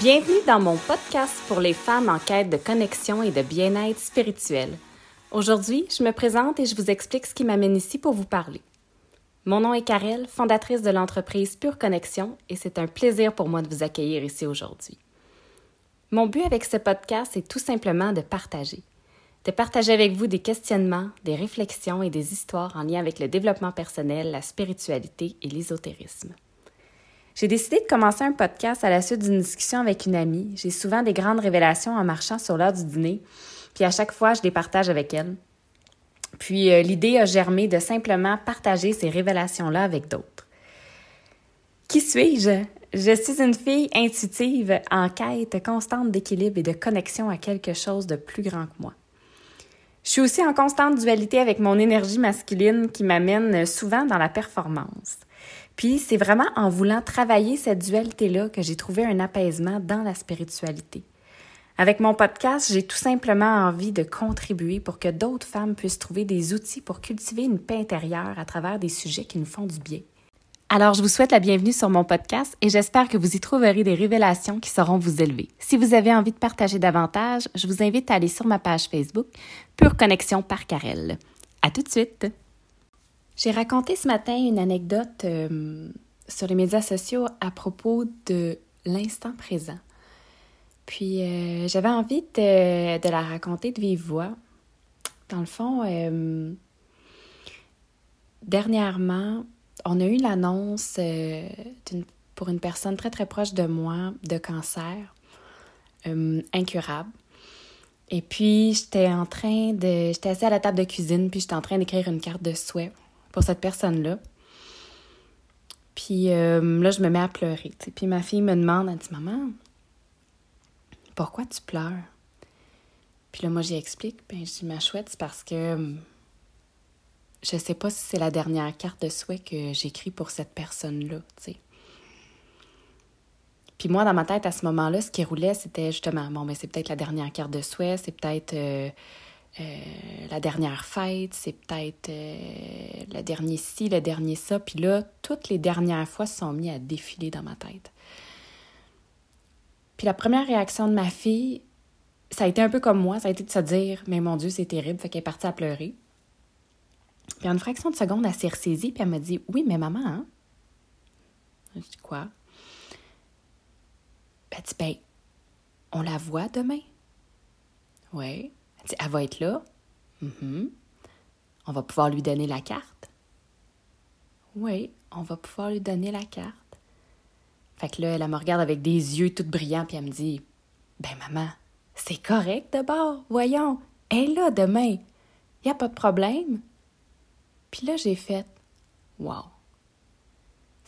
Bienvenue dans mon podcast pour les femmes en quête de connexion et de bien-être spirituel. Aujourd'hui, je me présente et je vous explique ce qui m'amène ici pour vous parler. Mon nom est Karel, fondatrice de l'entreprise Pure Connexion, et c'est un plaisir pour moi de vous accueillir ici aujourd'hui. Mon but avec ce podcast est tout simplement de partager. De partager avec vous des questionnements, des réflexions et des histoires en lien avec le développement personnel, la spiritualité et l'ésotérisme. J'ai décidé de commencer un podcast à la suite d'une discussion avec une amie. J'ai souvent des grandes révélations en marchant sur l'heure du dîner, puis à chaque fois, je les partage avec elle. Puis euh, l'idée a germé de simplement partager ces révélations-là avec d'autres. Qui suis-je? Je suis une fille intuitive en quête constante d'équilibre et de connexion à quelque chose de plus grand que moi. Je suis aussi en constante dualité avec mon énergie masculine qui m'amène souvent dans la performance. Puis c'est vraiment en voulant travailler cette dualité-là que j'ai trouvé un apaisement dans la spiritualité. Avec mon podcast, j'ai tout simplement envie de contribuer pour que d'autres femmes puissent trouver des outils pour cultiver une paix intérieure à travers des sujets qui nous font du bien. Alors, je vous souhaite la bienvenue sur mon podcast et j'espère que vous y trouverez des révélations qui sauront vous élever. Si vous avez envie de partager davantage, je vous invite à aller sur ma page Facebook Pure Connexion par Carelle. À tout de suite! J'ai raconté ce matin une anecdote euh, sur les médias sociaux à propos de l'instant présent. Puis euh, j'avais envie de, la raconter de vive voix. Dans le fond, euh, dernièrement, on a eu l'annonce pour une personne très très proche de moi de cancer incurable. Et puis j'étais en train de, j'étais assise à la table de cuisine, puis j'étais en train d'écrire une carte de souhait pour cette personne-là. Puis là, je me mets à pleurer. Puis ma fille me demande, elle dit Maman, pourquoi tu pleures? Puis là, moi, j'y explique. Ben, je dis, ma chouette, c'est parce que hum, je sais pas si c'est la dernière carte de souhait que j'écris pour cette personne-là. Puis moi, dans ma tête, à ce moment-là, ce qui roulait, c'était justement, bon, mais ben, c'est peut-être la dernière carte de souhait, c'est peut-être euh, euh, la dernière fête, c'est peut-être euh, le dernier ci, le dernier ça. Puis là, toutes les dernières fois se sont mis à défiler dans ma tête. Puis la première réaction de ma fille, ça a été un peu comme moi, ça a été de se dire Mais mon Dieu, c'est terrible, fait qu'elle est partie à pleurer. Puis en une fraction de seconde, elle s'est ressaisie, puis elle m'a dit Oui, mais maman, hein? Je dis Quoi? Elle dit Ben, on la voit demain? Oui. Elle dit Elle va être là? Mm On va pouvoir lui donner la carte? Oui, on va pouvoir lui donner la carte. Fait que là, elle, me regarde avec des yeux tout brillants, puis elle me dit Ben, maman, c'est correct d'abord, voyons, elle est là demain, y a pas de problème. Puis là, j'ai fait Wow!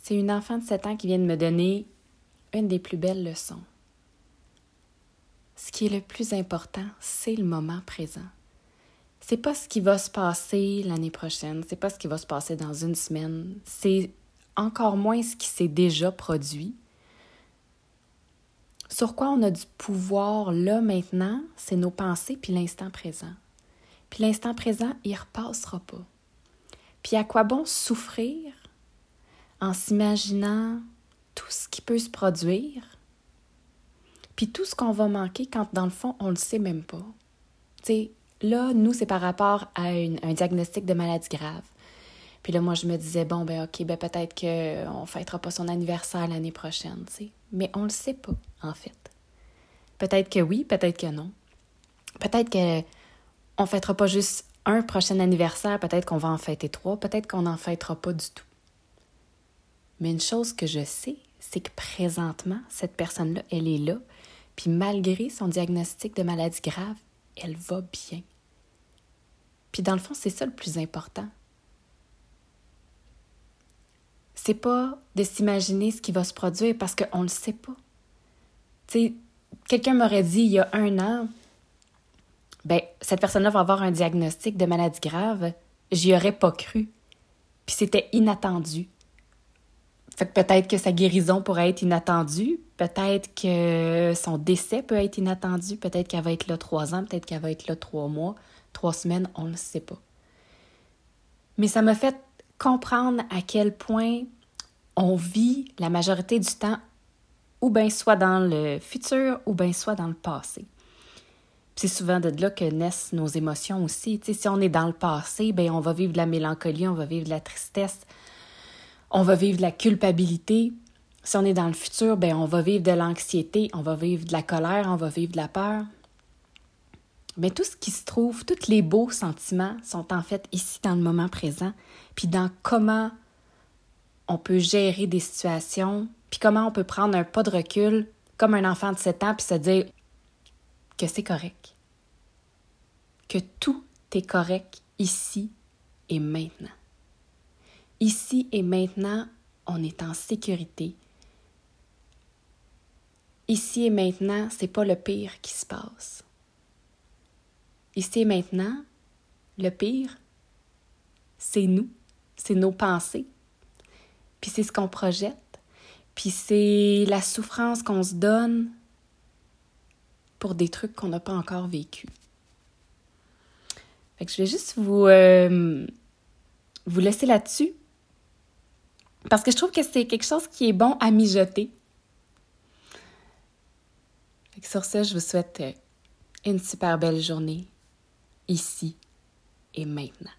C'est une enfant de 7 ans qui vient de me donner une des plus belles leçons. Ce qui est le plus important, c'est le moment présent. C'est pas ce qui va se passer l'année prochaine, c'est pas ce qui va se passer dans une semaine, c'est encore moins ce qui s'est déjà produit, sur quoi on a du pouvoir là maintenant, c'est nos pensées puis l'instant présent. Puis l'instant présent, il repassera pas. Puis à quoi bon souffrir en s'imaginant tout ce qui peut se produire, puis tout ce qu'on va manquer quand dans le fond on le sait même pas. Tu sais, là, nous, c'est par rapport à un diagnostic de maladie grave. Puis là, moi, je me disais, bon, ben OK, ben peut-être qu'on ne fêtera pas son anniversaire l'année prochaine, tu sais. Mais on ne le sait pas, en fait. Peut-être que oui, peut-être que non. Peut-être qu'on ne fêtera pas juste un prochain anniversaire, peut-être qu'on va en fêter trois, peut-être qu'on n'en fêtera pas du tout. Mais une chose que je sais, c'est que présentement, cette personne-là, elle est là, puis malgré son diagnostic de maladie grave, elle va bien. Puis dans le fond, c'est ça le plus important c'est pas de s'imaginer ce qui va se produire parce qu'on ne le sait pas. Tu quelqu'un m'aurait dit il y a un an, ben, cette personne-là va avoir un diagnostic de maladie grave. J'y aurais pas cru. Puis c'était inattendu. Peut-être que sa guérison pourrait être inattendue, peut-être que son décès peut être inattendu, peut-être qu'elle va être là trois ans, peut-être qu'elle va être là trois mois, trois semaines, on ne sait pas. Mais ça m'a fait comprendre à quel point on vit la majorité du temps ou bien soit dans le futur, ou bien soit dans le passé. C'est souvent de là que naissent nos émotions aussi. si on est dans le passé, ben on va vivre de la mélancolie, on va vivre de la tristesse, on va vivre de la culpabilité. Si on est dans le futur, ben on va vivre de l'anxiété, on va vivre de la colère, on va vivre de la peur. Mais tout ce qui se trouve, tous les beaux sentiments sont en fait ici dans le moment présent, puis dans comment on peut gérer des situations, puis comment on peut prendre un pas de recul comme un enfant de 7 ans, puis se dire que c'est correct, que tout est correct ici et maintenant. Ici et maintenant, on est en sécurité. Ici et maintenant, c'est pas le pire qui se passe. Ici et maintenant, le pire, c'est nous, c'est nos pensées, puis c'est ce qu'on projette, puis c'est la souffrance qu'on se donne pour des trucs qu'on n'a pas encore vécu. Fait je vais juste vous, euh, vous laisser là-dessus. Parce que je trouve que c'est quelque chose qui est bon à mijoter. Sur ce, je vous souhaite une super belle journée, ici et maintenant.